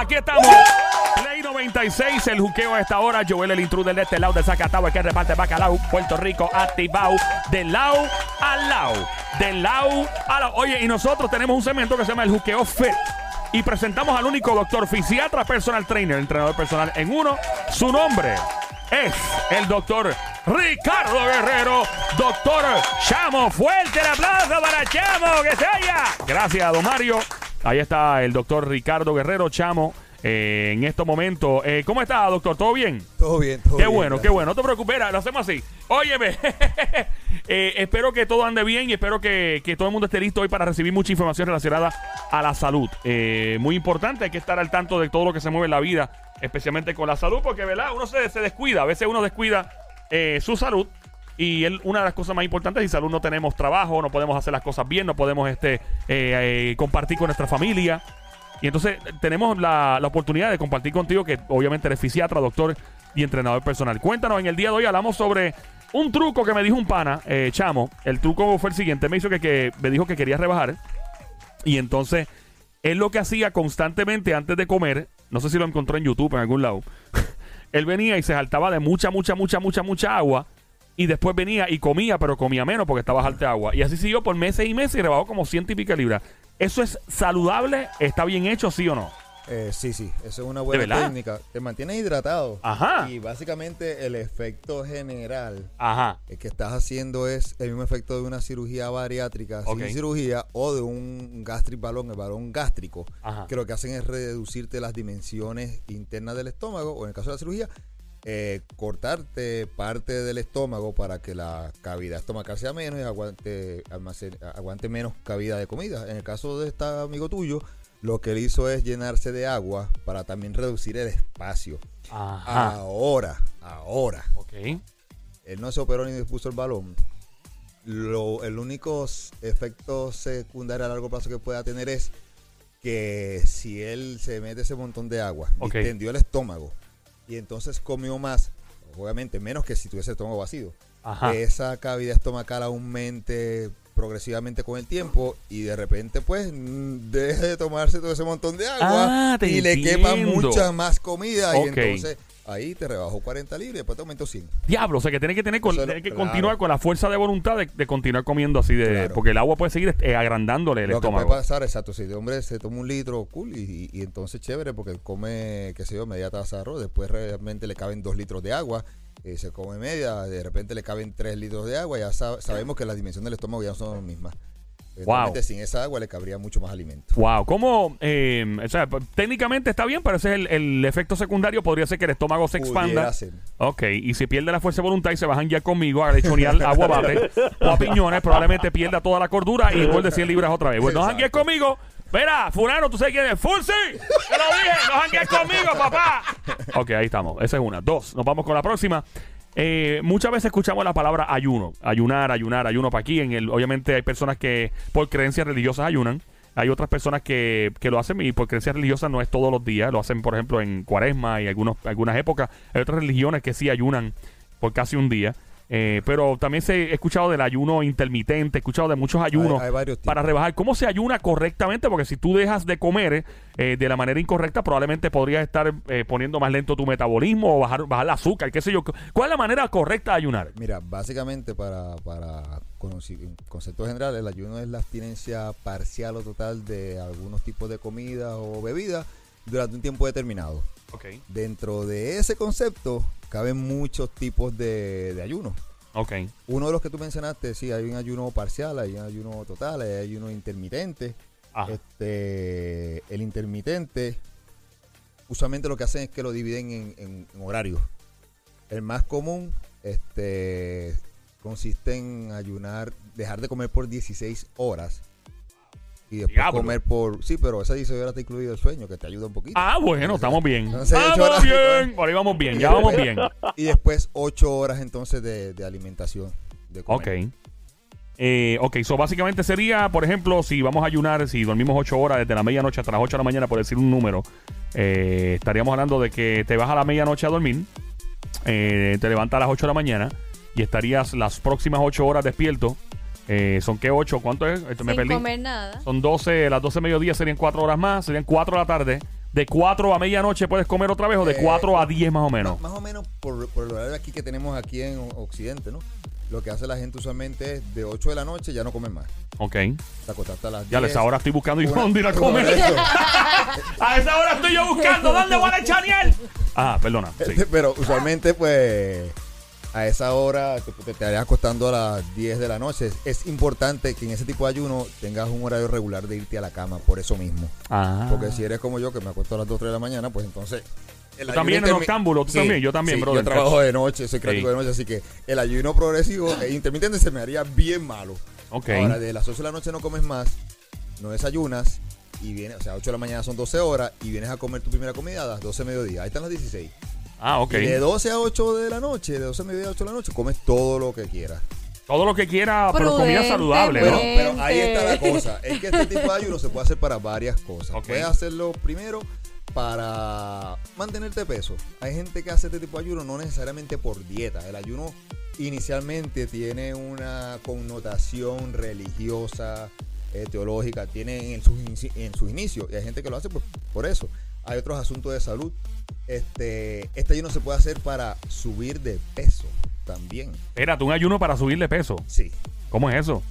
aquí estamos. Play 96, el juqueo a esta hora. Joel, el intruder de este lado de Zacatau, el que reparte bacalao. Puerto Rico, activado. De lado al lado. De lado a lado. Oye, y nosotros tenemos un segmento que se llama el juqueo fit. Y presentamos al único doctor fisiatra, personal trainer, entrenador personal en uno. Su nombre es el doctor Ricardo Guerrero. Doctor Chamo, fuerte el aplauso para Chamo, que se haya. Gracias, don Mario. Ahí está el doctor Ricardo Guerrero Chamo. eh, en estos momentos, Eh, ¿cómo está, doctor? ¿Todo bien? Todo bien, todo Qué bien, bueno, qué bueno. No te preocupes, lo hacemos así. Óyeme, eh, espero que todo ande bien y espero que, que todo el mundo esté listo hoy para recibir mucha información relacionada a la salud. Eh, muy importante, hay que estar al tanto de todo lo que se mueve en la vida, especialmente con la salud, porque, ¿verdad? Uno se, se descuida, a veces uno descuida su salud. Y el- una de las cosas más importantes, sin salud no tenemos trabajo, no podemos hacer las cosas bien, no podemos este, eh, eh, compartir con nuestra familia. Y entonces tenemos la, la oportunidad de compartir contigo que obviamente eres fisiatra, doctor y entrenador personal. Cuéntanos, en el día de hoy hablamos sobre un truco que me dijo un pana, eh, Chamo. El truco fue el siguiente, me hizo que, que me dijo que quería rebajar. Y entonces, él lo que hacía constantemente antes de comer, no sé si lo encontró en YouTube en algún lado, él venía y se saltaba de mucha, mucha, mucha, mucha, mucha agua. Y después venía y comía, pero comía menos porque estaba alta de agua. Y así siguió por meses y meses y rebajó como ciento y pico libras. ¿Eso es saludable? ¿Está bien hecho, sí o no? Eh, sí, sí, eso es una buena técnica. Te mantiene hidratado. Ajá. Y básicamente el efecto general Ajá. eh, que estás haciendo es el mismo efecto de una cirugía bariátrica sin cirugía o de un gastric balón, el balón gástrico, Ajá. que lo que hacen es reducirte las dimensiones internas del estómago o en el caso de la cirugía, eh, cortarte parte del estómago para que la cavidad estomacal sea menos y aguante, aguante menos cavidad de comida. En el caso de este amigo tuyo, lo que él hizo es llenarse de agua para también reducir el espacio. Ajá. Ahora, ahora, Ok. él no se operó ni puso el balón. Lo, el único efecto secundario a largo plazo que pueda tener es que si él se mete ese montón de agua, Ok. distendió el estómago y entonces comió más, obviamente menos que si tuviese el estómago vacío, Ajá. esa cavidad estomacal aumente progresivamente con el tiempo y de repente pues mm, deje de tomarse todo ese montón de agua Ah, y le quepa mucha más comida y entonces ahí te rebajó 40 libras y después te aumentó 100. Diablo, o sea que tiene que tener con- Eso que claro. continuar con la fuerza de voluntad de, de continuar comiendo así de Claro. porque el agua puede seguir eh, agrandándole el Lo que estómago. puede pasar, exacto, si el hombre se toma un litro, cool, y, y- y entonces chévere, porque él come, qué sé yo, media taza de arroz, después realmente le caben dos litros de agua, eh, se come media, de repente le caben tres litros de agua, ya sab- sabemos que las dimensiones del estómago ya no son las mismas. Realmente sin esa agua le cabría mucho más alimento. Wow, ¿cómo? eh, o sea, técnicamente está bien, pero ese es el, el efecto secundario. Podría ser que el estómago se expanda. Ser. Ok, y si pierde la fuerza de voluntad y se bajan ya conmigo a lechonear agua bate o a piñones, probablemente pierda toda la cordura y vuelve 100 libras otra vez. Bueno, no janguees Exacto. conmigo. Mira, fulano, ¿tú sabes quién es? ¡Full sí! ¡Te lo dije! ¡No janguees conmigo, papá! Ok, ahí estamos. Esa es una. Dos, nos vamos con la próxima. Eh, muchas veces escuchamos la palabra ayuno. Ayunar, ayunar, ayuno para aquí. En el, obviamente hay personas que por creencias religiosas ayunan. Hay otras personas que, que lo hacen y por creencias religiosas no es todos los días. Lo hacen, por ejemplo, en cuaresma y algunos, algunas épocas. Hay otras religiones que sí ayunan por casi un día. Eh, pero también se he escuchado del ayuno intermitente, he escuchado de muchos ayunos Hay- hay para rebajar. ¿Cómo se ayuna correctamente? Porque si tú dejas de comer eh, de la manera incorrecta, probablemente podrías estar eh, poniendo más lento tu metabolismo o bajar, bajar el azúcar, qué sé yo. ¿Cuál es la manera correcta de ayunar? Mira, básicamente para, para conceptos generales, el ayuno es la abstinencia parcial o total de algunos tipos de comida o bebida durante un tiempo determinado. Dentro de ese concepto caben muchos tipos de, de ayuno. Ok. Uno de los que tú mencionaste, sí, hay un ayuno parcial, hay un ayuno total, hay ayuno intermitente. Ajá. Este, el intermitente, usualmente lo que hacen es que lo dividen en, en- en horarios. El más común este, consiste en ayunar, dejar de comer por 16 horas. Y después Diablo. comer por... Sí, pero esa 16 horas está incluido el sueño, que te ayuda un poquito. Ah, bueno, estamos bien. Horas- bien. Ahí vamos bien, ya vamos bien. Y después 8 horas entonces de, de alimentación. De Ok. comer. Eh, ok, so básicamente sería, por ejemplo, si vamos a ayunar, si dormimos 8 horas desde la medianoche hasta las 8 de la mañana, por decir un número, eh, estaríamos hablando de que te vas a la medianoche a dormir, eh, te levantas a las 8 de la mañana y estarías las próximas 8 horas despierto. Eh, ¿Son qué 8? ¿Cuánto es? Esto me Sin perdí. comer nada. Son 12, las 12 de mediodía serían 4 horas más, serían 4 de la tarde. de 4 a medianoche puedes comer otra vez o de Eh, 4 a 10 más o menos. Más, más o menos por, por el horario aquí que tenemos aquí en Occidente, ¿no? Lo que hace la gente usualmente es de 8 de la noche ya no comen más. Ok. Te acostaste a las 10. Ya les ahora estoy buscando y Una- dónde ir a comer. eso. A esa hora estoy yo buscando. ¿Dónde voy a Chaniel? Ah, perdona. Sí. Pero usualmente, pues, a esa hora te, te estarías acostando a las 10 de la noche. Es importante que en ese tipo de ayuno tengas un horario regular de irte a la cama, por eso mismo. Ah. Porque si eres como yo, que me acuesto a las 2 3 de la mañana, pues entonces. el Tú ayuno también eres noctámbulo, tú también, yo también, sí, brother. Yo trabajo de noche, soy creativo Sí. de noche, así que el ayuno progresivo e intermitente se me haría bien malo. Ok. Ahora, de las 8 de la noche no comes más, no desayunas, y vienes, o sea, 8 de la mañana son 12 horas, y vienes a comer tu primera comida a las 12 de mediodía. Ahí están las 16. Ah, ok. Y de 12 a 8 de la noche, de 12 a mediodía a 8 de la noche, comes todo lo que quieras. Todo lo que quiera, pero comida saludable, ¿no? Pero ahí está la cosa. Es que este tipo de ayuno se puede hacer para varias cosas. Ok. Puedes hacerlo primero para mantenerte peso. Hay gente que hace este tipo de ayuno no necesariamente por dieta. El ayuno inicialmente tiene una connotación religiosa, eh, teológica, tiene en sus, en sus inicios. Y hay gente que lo hace pues, por eso. Hay otros asuntos de salud. Este, este ayuno se puede hacer para subir de peso también. Espérate, un ayuno para subirle peso. Sí. ¿Cómo es eso?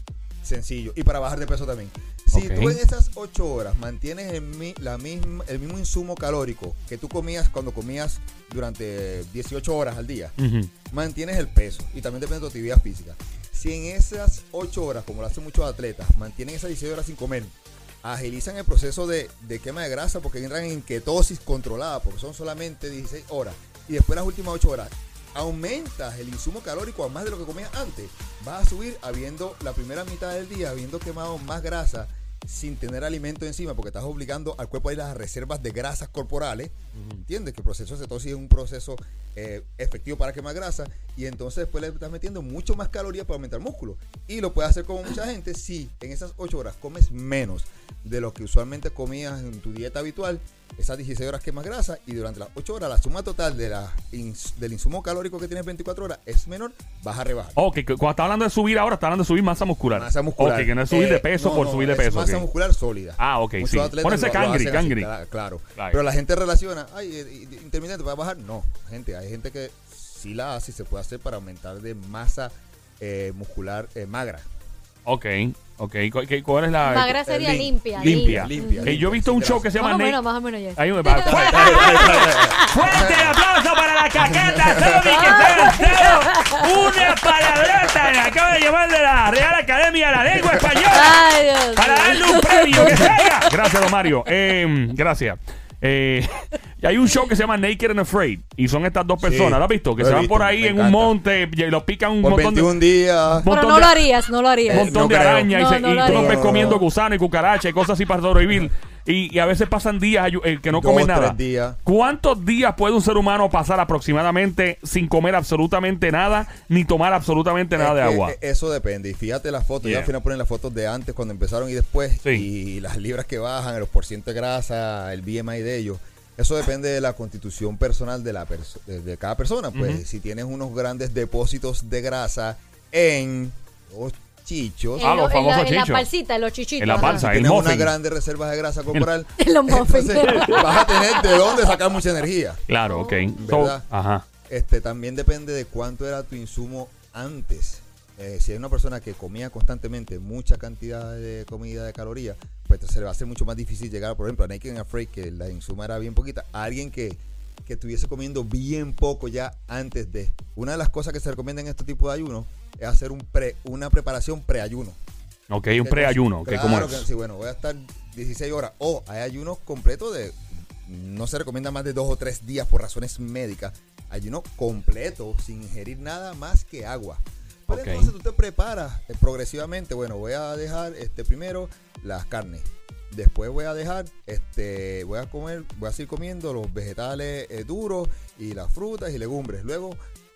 Sencillo. Y para bajar de peso también. Si tú en esas 8 horas mantienes el, mi- la misma, el mismo insumo calórico que tú comías cuando comías durante 18 horas al día, mantienes el peso y también depende de tu actividad física. Si en esas 8 horas, como lo hacen muchos atletas, mantienen esas 16 horas sin comer, agilizan el proceso de, de quema de grasa porque entran en ketosis controlada, porque son solamente 16 horas. Y después las últimas 8 horas, aumentas el insumo calórico a más de lo que comías antes. Vas a subir habiendo la primera mitad del día, habiendo quemado más grasa sin tener alimento encima, porque estás obligando al cuerpo a ir a las reservas de grasas corporales. ¿Entiendes? Que el proceso de cetosis es un proceso eh, efectivo para quemar grasa. Y entonces después le estás metiendo mucho más calorías para aumentar músculo. Y lo puedes hacer como mucha gente si en esas 8 horas comes menos de lo que usualmente comías en tu dieta habitual. Esas 16 horas quemas grasa y durante las 8 horas la suma total de la ins- del insumo calórico que tienes 24 horas es menor, vas a rebajar. Ok, cuando está hablando de subir ahora, está hablando de subir masa muscular. Masa muscular. Ok, que no es subir Eh, de peso no, por no, subir de es peso. Masa muscular sólida. Ah, ok, Muchos sí. lo cangri, así, cangri. cla- claro. Pero la gente relaciona, ay, eh, eh, intermitente para bajar. No, gente, hay gente que sí la hace y se puede hacer para aumentar de masa eh, muscular eh, magra. Ok, ok. ¿Cu- ¿Cuál es la...? Magra eh, sería lim- limpia. Limpia. Limpia, Eh, yo he limpia, visto un show que se llama Más o menos, más o menos ya. Ahí me va. ¡Fuerte el aplauso para la caqueta Tommy que se ha lanzado una palabrota! Me acaba de llamar de la Real Academia de la Lengua Española Ay, Dios para darle un premio que salga. Gracias, don Mario. Eh, gracias. Eh, y hay un show que se llama Naked and Afraid y son estas dos Sí, personas, ¿lo has visto? Que se van visto, por ahí en un monte y los pican un Por montón de... 21 días. Pero montón no de- lo harías, no lo un harías. montón no de arañas y, No, se- no y lo tú los ves comiendo gusano y cucaracha y cosas así para sobrevivir. Y, y a veces pasan días eh, que no Dos, comen nada. tres días. ¿Cuántos días puede un ser humano pasar aproximadamente sin comer absolutamente nada ni tomar absolutamente nada de agua? eh, Eso depende. Y fíjate las fotos. Yeah. Yo al final ponen las fotos de antes, cuando empezaron y después. Sí. Y las libras que bajan, los porcientos de grasa, el BMI de ellos. Eso depende de la constitución personal de, la perso- de, cada persona. Pues si tienes unos grandes depósitos de grasa en chichos. Ah, En, los famosos la, en la chichos. en los chichitos. En la panza. el muffin. grandes reservas de grasa corporal. Los muffins. entonces vas a tener de dónde sacar mucha energía. Claro, ok. So, ¿Verdad? ajá. Este también depende de cuánto era tu insumo antes. Eh, si hay una persona que comía constantemente mucha cantidad de comida de calorías, pues se le va a hacer mucho más difícil llegar, por ejemplo, a Naked and Afraid, que la insuma era bien poquita, a alguien que, que estuviese comiendo bien poco ya antes de. Una de las cosas que se recomienda en este tipo de ayuno es hacer un pre, una preparación preayuno. Ok, un preayuno. Claro ¿Cómo que es? sí, bueno, voy a estar 16 horas. O hay ayunos completos de. No se recomienda más de dos o tres días por razones médicas. Ayuno completo, sin ingerir nada más que agua. Pero entonces tú te preparas eh, progresivamente. Bueno, voy a dejar este primero las carnes. Después voy a dejar, este, voy a comer, voy a seguir comiendo los vegetales eh, duros y las frutas y legumbres. Luego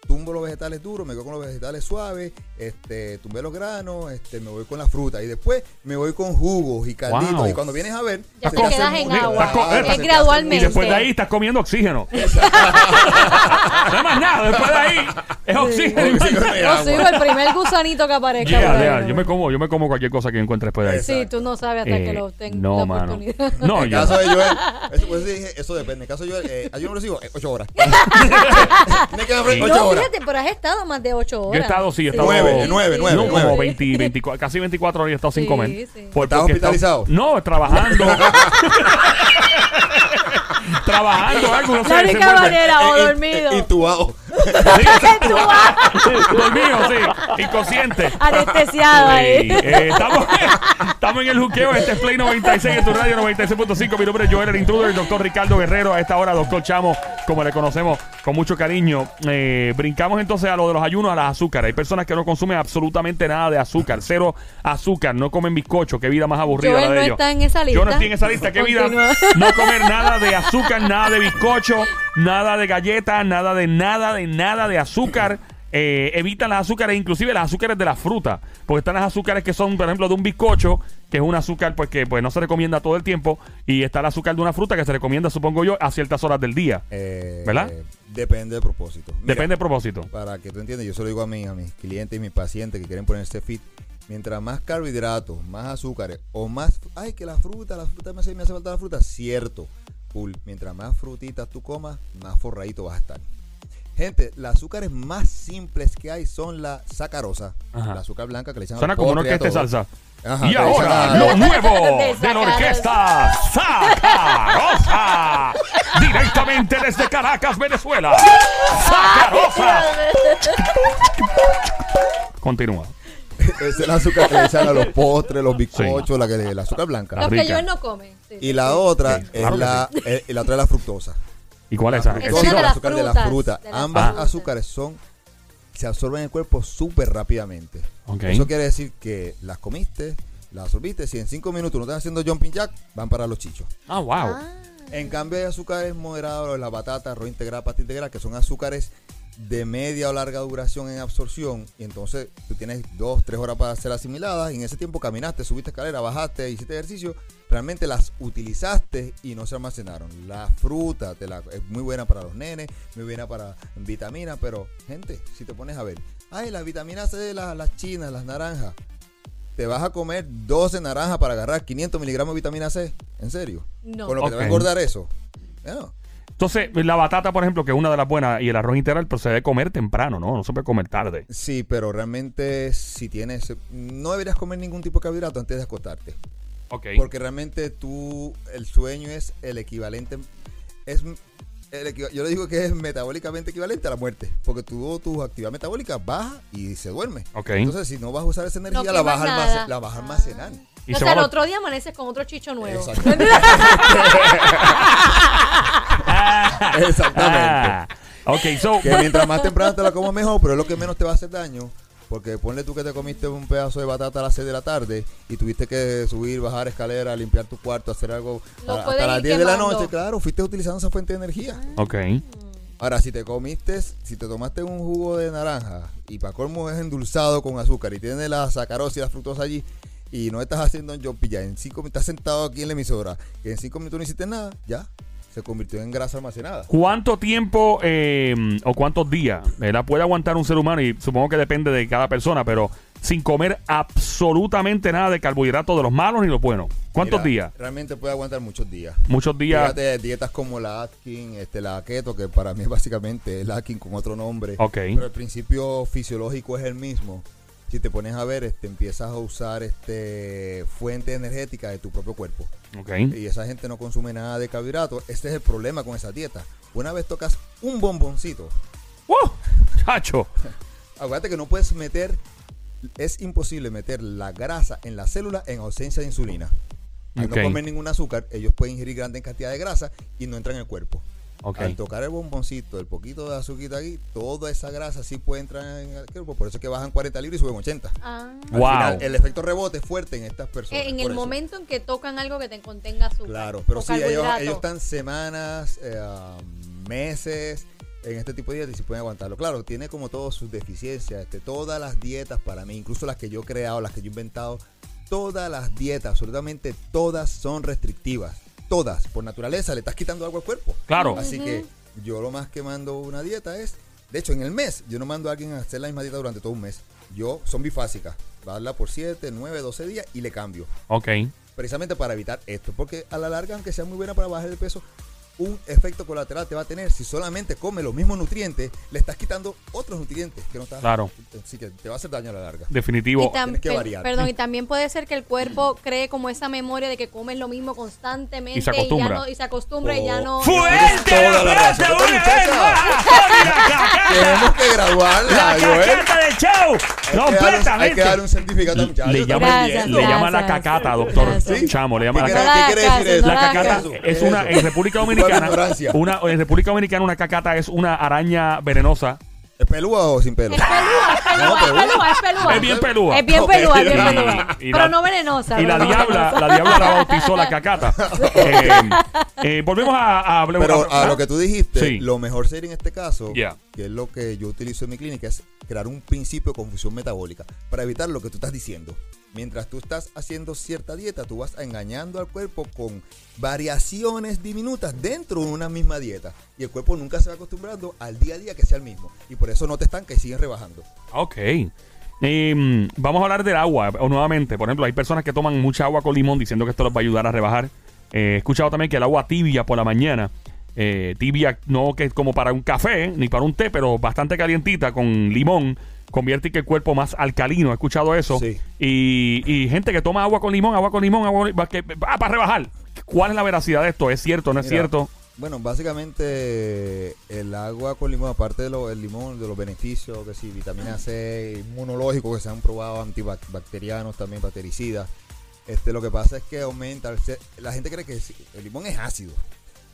tumbo los vegetales duros, me quedo con los vegetales suaves, este, tumbé los granos, este, me voy con la fruta y después me voy con jugos y calditos. Wow. Y cuando vienes a ver, Ya te quedas en agua. Ah, es hace gradualmente. Y después de ahí estás comiendo oxígeno. no más nada. Después de ahí es oxígeno. Sí, sí, Yo sigo el primer gusanito que aparezca. Yeah, yeah. Yo me como, yo me como cualquier cosa que encuentre después de ahí. Sí, tú no sabes hasta Eh, que lo tengas no, la mano. oportunidad. No, En yo. caso de Joel, eso, por eso dije, eso depende. En el caso de Joel, eh, yo no lo sigo, eh, ocho horas. Tiene que haber ocho No, horas. fíjate, pero has estado más de ocho horas. Yo he estado, sí, he estado. Nueve, nueve, nueve, No, nueve. como 20, 24, casi 24 horas he estado sin Sí, comer. sí. Por- ¿Estás hospitalizado? No, trabajando. trabajando algo, no sé. La se única manera, o dormido. eh, Intubado. Sí. Dormido, sí. Inconsciente. Anestesiado Sí, ahí. eh, estamos, estamos en el juqueo. Este es Play 96 en tu radio 96.5. Mi nombre es Joel, el intruder, el doctor Ricardo Guerrero. A esta hora, doctor Chamo, como le conocemos con mucho cariño. Eh, brincamos entonces a lo de los ayunos, a las azúcares. Hay personas que no consumen absolutamente nada de azúcar. Cero azúcar. No comen bizcocho. Qué vida más aburrida Joel la de no ellos. está en esa lista. Yo no estoy en esa lista. Qué vida. No comer nada de azúcar, nada de bizcocho, nada de galletas, nada de nada de nada de azúcar. Eh, evitan las azúcares, inclusive las azúcares de la fruta. Porque están las azúcares que son, por ejemplo, de un bizcocho, que es un azúcar pues que pues no se recomienda todo el tiempo. Y está el azúcar de una fruta que se recomienda, supongo yo, a ciertas horas del día. Eh, ¿Verdad? Depende del propósito. Mira, Depende del propósito. Para que tú entiendas, yo se lo digo a, mí, a mis clientes y mis pacientes que quieren ponerse fit. Mientras más carbohidratos, más azúcares o más. Ay, que la fruta, la fruta me hace, me hace falta la fruta. Cierto, cool. Mientras más frutitas tú comas, más forradito vas a estar. Gente, las azúcares más simples que hay son la sacarosa, Ajá. la azúcar blanca que le echan a Suena como una orquesta de todo. salsa. Ajá, y ahora, lo nuevo De de la orquesta Sacarosa. Directamente desde Caracas, Venezuela. Sacarosa. Continúa. Es la azúcar que le echan a los postres, los bizcochos, la, que la azúcar blanca. Los que. Joel no come. sí. Y la otra Sí, es claro la, y la otra es la fructosa. ¿Y cuál es esa? El de las azúcar de frutas, fruta. de las Ambas frutas. azúcares son se absorben en el cuerpo súper rápidamente. Eso quiere decir que las comiste, las absorbiste, si en cinco minutos no estás haciendo jumping jack, van para los chichos. Ah, wow. Ah. En cambio hay azúcares moderados, la batata, arroz integral, pasta integral, que son azúcares de media o larga duración en absorción. Y entonces tú tienes dos, tres horas para ser asimiladas. Y en ese tiempo caminaste, subiste escalera, bajaste, hiciste ejercicio. Realmente las utilizaste y no se almacenaron. La fruta te la- es muy buena para los nenes, muy buena para vitaminas. Pero, gente, si te pones a ver, ay, las vitaminas C las, las chinas, las naranjas. Te vas a comer 12 naranjas para agarrar 500 miligramos de vitamina C. ¿En serio? No. Con lo que te va a engordar eso. No. Entonces, la batata, por ejemplo, que es una de las buenas, y el arroz integral, pero se debe comer temprano, ¿no? No se puede comer tarde. Sí, pero realmente si tienes, no deberías comer ningún tipo de carbohidrato antes de acostarte. Ok. Porque realmente tú, el sueño es el equivalente, es el yo le digo que es metabólicamente equivalente a la muerte. Porque tú, tu actividad metabólica baja y se duerme. Ok. Entonces, si no vas a usar esa energía, No la, vas la vas a almacenar. Y o se sea, el va otro día amaneces con otro chicho nuevo. Exactamente. Exactamente. Ah, ok, so. Que mientras más temprano te la comas mejor, pero es lo que menos te va a hacer daño. Porque ponle tú que te comiste un pedazo de batata a las 6 de la tarde y tuviste que subir, bajar escalera, limpiar tu cuarto, hacer algo hasta las ir 10 de la noche. Claro, fuiste utilizando esa fuente de energía. Ok. Ahora, si te comiste, si te tomaste un jugo de naranja y para colmo es endulzado con azúcar y tienes la sacarosa y la fructosa allí y no estás haciendo un jumping ya en cinco minutos estás sentado aquí en la emisora y en cinco minutos no hiciste nada, ya se convirtió en grasa almacenada. ¿Cuánto tiempo eh, o cuántos días ¿verdad? puede aguantar un ser humano? Y supongo que depende de cada persona, pero sin comer absolutamente nada de carbohidratos de los malos ni los buenos. ¿Cuántos Mira, días? Realmente puede aguantar muchos días. Muchos días. Fíjate, dietas como la Atkins, este, la keto, que para mí es básicamente el Atkins con otro nombre. Ok. Pero el principio fisiológico es el mismo. Si te pones a ver, este, empiezas a usar este fuente energética de tu propio cuerpo. Ok. Y esa gente no consume nada de carbohidratos. Este es el problema con esa dieta. Una vez tocas un bomboncito, ¡Uh! Chacho. acuérdate que no puedes meter, es imposible meter la grasa en la célula en ausencia de insulina. Al Ok. no comer ningún azúcar, ellos pueden ingerir grandes cantidades de grasa y no entran en el cuerpo. Ok. Al tocar el bomboncito, el poquito de azúcar aquí, toda esa grasa sí puede entrar en el cuerpo. Por eso es que bajan 40 libras y suben 80. Ah. Al Wow. final, el efecto rebote es fuerte en estas personas. En el eso. momento en que tocan algo que te contenga azúcar. Claro, pero sí, ellos, están semanas, eh, meses en este tipo de dietas y si pueden aguantarlo. Claro, tiene como todas sus deficiencias. Este, todas las dietas para mí, incluso las que yo he creado, las que yo he inventado, todas las dietas, absolutamente todas son restrictivas. Todas, por naturaleza, le estás quitando algo al cuerpo. Claro. Así que yo lo más que mando una dieta es, de hecho, en el mes, yo no mando a alguien a hacer la misma dieta durante todo un mes. Yo son bifásicas, darla por 7, 9, 12 días y le cambio. Ok. Precisamente para evitar esto, porque a la larga, aunque sea muy buena para bajar el peso, un efecto colateral te va a tener si solamente come los mismos nutrientes, le estás quitando otros nutrientes que no estás. Claro. Así que te va a hacer daño a la larga. Definitivo. Y tienes que variar. Perdón, y también puede ser que el cuerpo cree como esa memoria de que comes lo mismo constantemente Y se acostumbra. ya no, y se acostumbra y ya no. Oh. ¡Fuerte la. ¡Una vez más! ¡Tony, la cacata! Tenemos que graduarla, ¡La Joel. cacata del show! Hay que darle un- Hay que ¡Completamente! darle un certificado a muchacho. Le llama, Gracias, le llama la cacata, doctor Gracias. Chamo. Le llama la ¿Qué, cacata. No qué quiere decir eso? no La cacata es una, en República Dominicana, una, en República Dominicana una cacata es una araña venenosa. ¿Es pelúa o sin pelo? Es pelúa, es pelúa, No, es pelúa. pelúa, es pelúa. Es bien pelúa. Es bien pelúa, es bien pelúa. Pero no venenosa. Y la diabla, la diabla la bautizó la cacata. Eh, eh, volvemos a, a hablar. Pero a lo que tú dijiste, Sí. lo mejor sería en este caso, Ya. que es lo que yo utilizo en mi clínica, es crear un principio de confusión metabólica para evitar lo que tú estás diciendo. Mientras tú estás haciendo cierta dieta, tú vas engañando al cuerpo con variaciones diminutas dentro de una misma dieta. Y el cuerpo nunca se va acostumbrando al día a día que sea el mismo. Y por eso no te estanca y siguen rebajando. Ok. Eh, vamos a hablar del agua o nuevamente. Por ejemplo, hay personas que toman mucha agua con limón diciendo que esto les va a ayudar a rebajar. Eh, he escuchado también que el agua tibia por la mañana, eh, tibia no que es como para un café ni para un té, pero bastante calientita con limón, convierte que el cuerpo más alcalino. He escuchado eso. Sí. Y, y gente que toma agua con limón, agua con limón, agua con limón, que, ah, para rebajar. ¿Cuál es la veracidad de esto? ¿Es cierto no es Mira, cierto? Bueno, básicamente el agua con limón, aparte del limón, de los beneficios, que sí, vitamina C, inmunológicos que se han probado, antibacterianos también, bactericidas. Este, lo que pasa es que aumenta, la gente cree que el limón es ácido,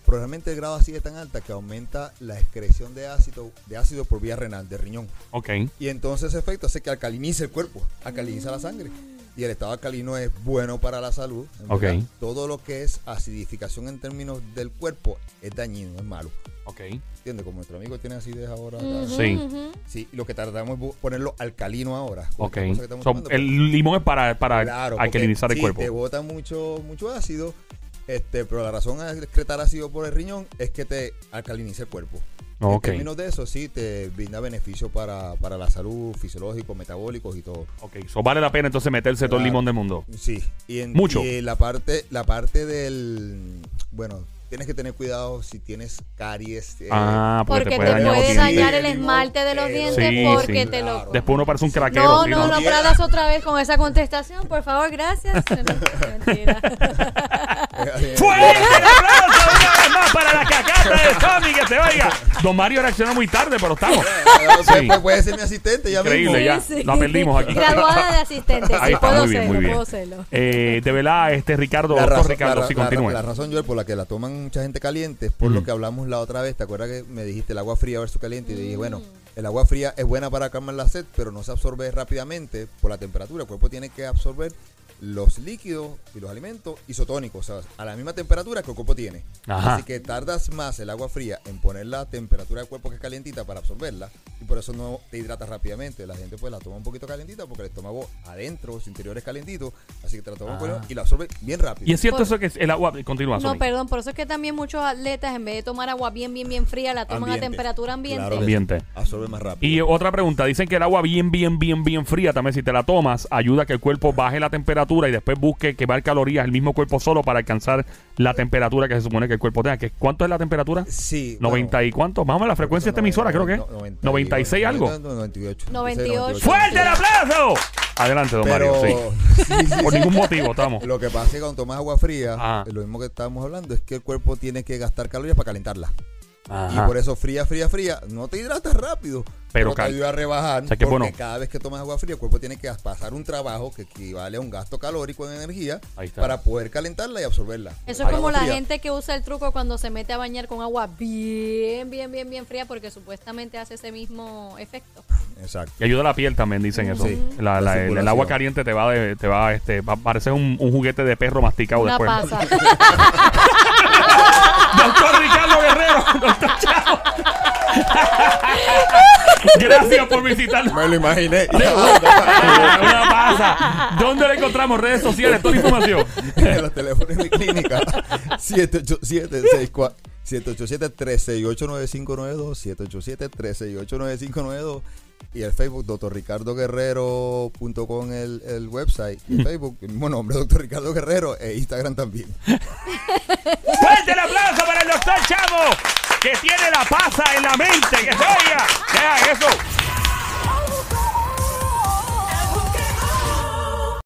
pero realmente el grado así es tan alta que aumenta la excreción de ácido, de ácido por vía renal, de riñón. Ok. Y entonces ese efecto hace que alcalinice el cuerpo, alcaliniza la sangre. Y el estado alcalino es bueno para la salud. en Ok. verdad. Todo lo que es acidificación en términos del cuerpo es dañino, es malo. Ok. ¿Entiendes? Como nuestro amigo tiene acidez ahora. Sí. Sí, lo que tardamos es ponerlo alcalino ahora. Ok. So, tomando, el limón es para, para Claro, porque alcalinizar el sí, cuerpo. te bota mucho, mucho ácido, este, pero la razón de excretar ácido por el riñón es que te alcaliniza el cuerpo. En términos de eso, sí, te brinda beneficios para, para la salud, fisiológicos, metabólicos y todo. Ok, so vale la pena entonces meterse todo el limón del mundo. Sí. Y en, Mucho. Y la parte, la parte del, bueno, tienes que tener cuidado si tienes caries. eh, Ah, porque, Porque te te puede dañar puede el esmalte de los dientes Sí, porque sí. te lo... Claro. Después uno parece un craquero. No, no, no, hagas otra vez con esa contestación, por favor, gracias. Mentira. ¡Fuerte el aplauso para la cacata de Tommy que se oiga! Don Mario reaccionó muy tarde, pero estamos. Puede- Sí. puede, puede ser mi asistente ya Increíble, mismo. ya. La perdimos aquí. Graduada de asistente, Ahí sí, está, puedo muy bien, serlo, muy bien. puedo serlo. Eh, de verdad, este Ricardo, La razón, Ricardo, la- sí, la- continúe. la razón, Joel, por la que la toman mucha gente caliente es por Mm. lo que hablamos la otra vez. ¿Te acuerdas que me dijiste el agua fría versus caliente? Y dije, bueno, el agua fría es buena para calmar la sed, pero no se absorbe rápidamente por la temperatura. El cuerpo tiene que absorber los líquidos y los alimentos isotónicos, o sea, a la misma temperatura que el cuerpo tiene. Ajá. Así que tardas más el agua fría en poner la temperatura del cuerpo que es calientita para absorberla y por eso no te hidratas rápidamente. La gente pues la toma un poquito calentita porque el estómago adentro, su interior es calentito, así que te la tomas Ah. bueno y la absorbe bien rápido. Y es cierto Por- eso que es el agua. Continúa, No, Sony. perdón, por eso es que también muchos atletas, en vez de tomar agua bien, bien, bien fría, la toman Ambiente. a temperatura ambiente. Claro Ambiente. absorbe más rápido. Y otra pregunta, dicen que el agua bien, bien, bien, bien fría también si te la tomas, ayuda a que el cuerpo baje la temperatura y después busque quemar calorías el mismo cuerpo solo para alcanzar la temperatura que se supone que el cuerpo tenga. ¿Que ¿Cuánto es la temperatura? sí, 90 y cuánto? Vamos a la frecuencia de esta emisora, creo que. No, 90 96 algo. 98. 98. ¡Fuerte el aplauso! Adelante, don Pero, Mario, sí. sí, sí, Por sí. ningún motivo, estamos. Lo que pasa es que cuando tomas agua fría, lo mismo que estábamos hablando, es que el cuerpo tiene que gastar calorías para calentarla. Ajá. Y por eso fría, fría, fría, no te hidratas rápido, Pero pero, te ayuda a rebajar. O sea que porque bueno. cada vez que tomas agua fría, el cuerpo tiene que pasar un trabajo que equivale a un gasto calórico en energía para poder calentarla y absorberla. Eso es como la fría- gente que usa el truco cuando se mete a bañar con agua bien, bien, bien, bien fría porque supuestamente hace ese mismo efecto. Exacto. Y ayuda a la piel también, dicen eso. Sí. La- la- La el, agua caliente te va, de- te va, este, va a parecer un, un juguete de perro masticado Una después. pasa. Doctor Ricardo Guerrero. Doctor Chavo. Gracias por visitarnos. Me lo imaginé. Una pasa. ¿Dónde le encontramos? Redes sociales, toda la información. en los teléfonos de mi clínica 787-64 787-368-9592 787-368-9592 y el Facebook, doctorricardoguerrero.com el, el website. Y Facebook, el mismo nombre, Doctor Ricardo Guerrero, e Instagram también. ¡Fuerte el aplauso para el doctor Chavo! Que tiene la pasa en la mente, que se oiga. Vean eso.